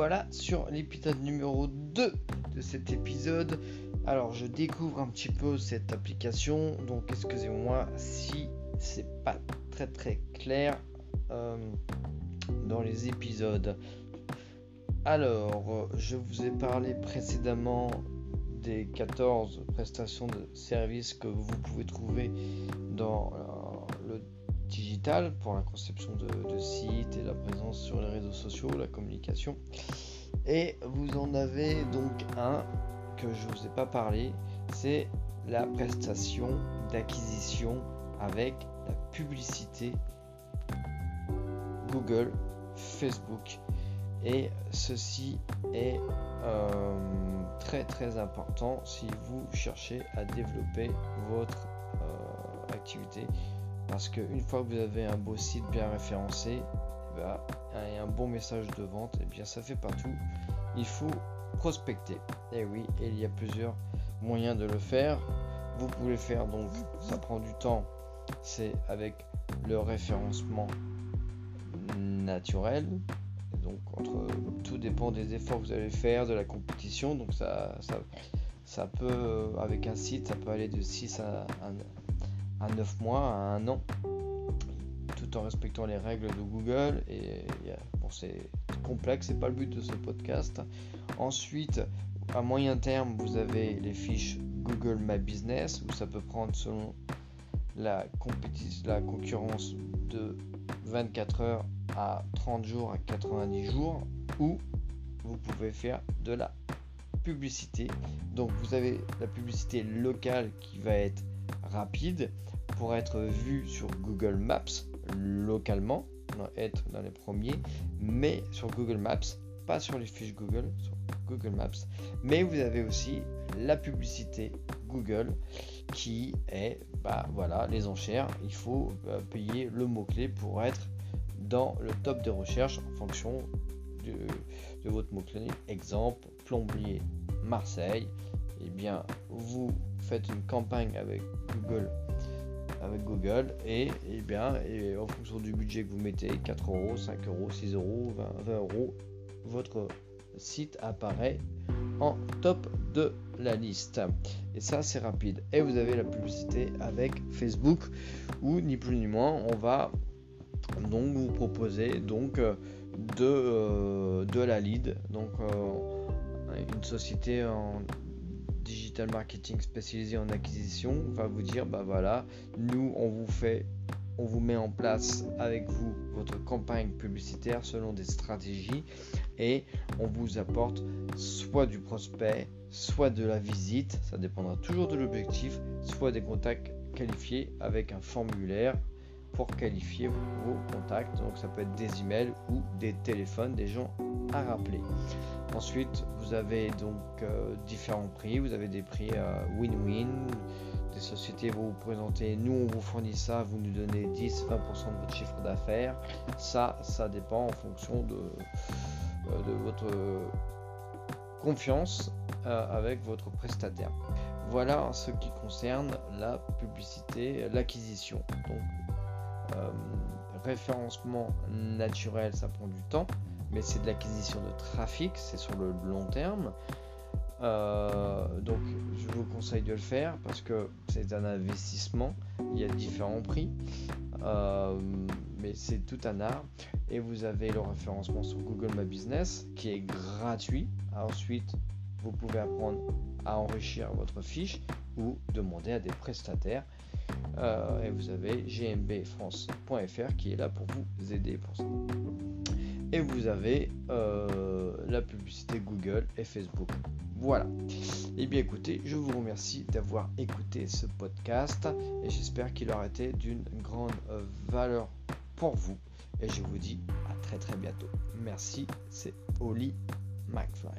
voilà sur l'épisode numéro 2 de cet épisode. Alors je découvre un petit peu cette application, donc excusez-moi si c'est pas très très clair euh, dans les épisodes. Alors, je vous ai parlé précédemment des 14 prestations de services que vous pouvez trouver dans digital pour la conception de, sites et la présence sur les réseaux sociaux, la communication. Et vous en avez donc un que je ne vous ai pas parlé, c'est la prestation d'acquisition avec la publicité Google, Facebook. Et ceci est euh, très très important si vous cherchez à développer votre euh, activité parce qu'une fois que vous avez un beau site bien référencé eh ben, et un bon message de vente, et eh bien ça fait pas tout. Il faut prospecter. Et oui, il y a plusieurs moyens de le faire. Vous pouvez faire donc, ça prend du temps, c'est avec le référencement naturel. Donc entre, tout dépend des efforts que vous allez faire, de la compétition. Donc ça, ça, ça peut, avec un site, ça peut aller de 6 à, à 9 mois, à 1 an, tout en respectant les règles de Google. Et bon, c'est complexe, c'est pas le but de ce podcast. Ensuite, à moyen terme, vous avez les fiches Google My Business, où ça peut prendre selon la, la concurrence de 24 heures à 30 jours à 90 jours, ou vous pouvez faire de la publicité. Donc vous avez la publicité locale qui va être rapide pour être vu sur Google Maps localement, être dans les premiers, mais sur Google Maps, pas sur les fiches Google, Google Maps. Mais vous avez aussi la publicité Google qui est, bah voilà, les enchères. Il faut euh, payer le mot-clé pour être dans le top de recherche en fonction de, de votre mot-clé. Exemple, plombier Marseille. Eh bien, vous faites une campagne avec Google avec Google et, eh bien et en fonction du budget que vous mettez 4 euros 5 euros 6 euros 20, euros votre site apparaît en top de la liste. Et ça c'est rapide. Et vous avez la publicité avec Facebook où ni plus ni moins on va donc vous proposer donc de, euh, de la lead. Donc euh, une société en digital marketing spécialisé en acquisition va vous dire bah voilà, nous on vous fait on vous met en place avec vous votre campagne publicitaire selon des stratégies et on vous apporte soit du prospect, soit de la visite, ça dépendra toujours de l'objectif, soit des contacts qualifiés avec un formulaire qualifier vos contacts. Donc ça peut être des emails ou des téléphones, des gens à rappeler. Ensuite, vous avez donc euh, différents prix. Vous avez des prix euh, win-win. des sociétés vont vous présenter, nous on vous fournit ça, vous nous donnez 10-20% de votre chiffre d'affaires. Ça, ça dépend en fonction de, euh, de votre confiance avec votre prestataire. Voilà ce qui concerne la publicité, l'acquisition. Donc référencement naturel, ça prend du temps, mais c'est de l'acquisition de trafic, c'est sur le long terme. Euh, donc je vous conseille de le faire parce que c'est un investissement, il y a différents prix, euh, mais c'est tout un art. Et vous avez le référencement sur Google My Business qui est gratuit. Ensuite, vous pouvez apprendre à enrichir votre fiche ou demander à des prestataires euh, et vous avez gmbfrance.fr qui est là pour vous aider pour ça. Et vous avez euh, la publicité Google et Facebook. Voilà. Et eh bien écoutez, je vous remercie d'avoir écouté ce podcast et j'espère qu'il aura été d'une grande euh, valeur pour vous. Et je vous dis à très très bientôt. Merci, c'est Oli McFly.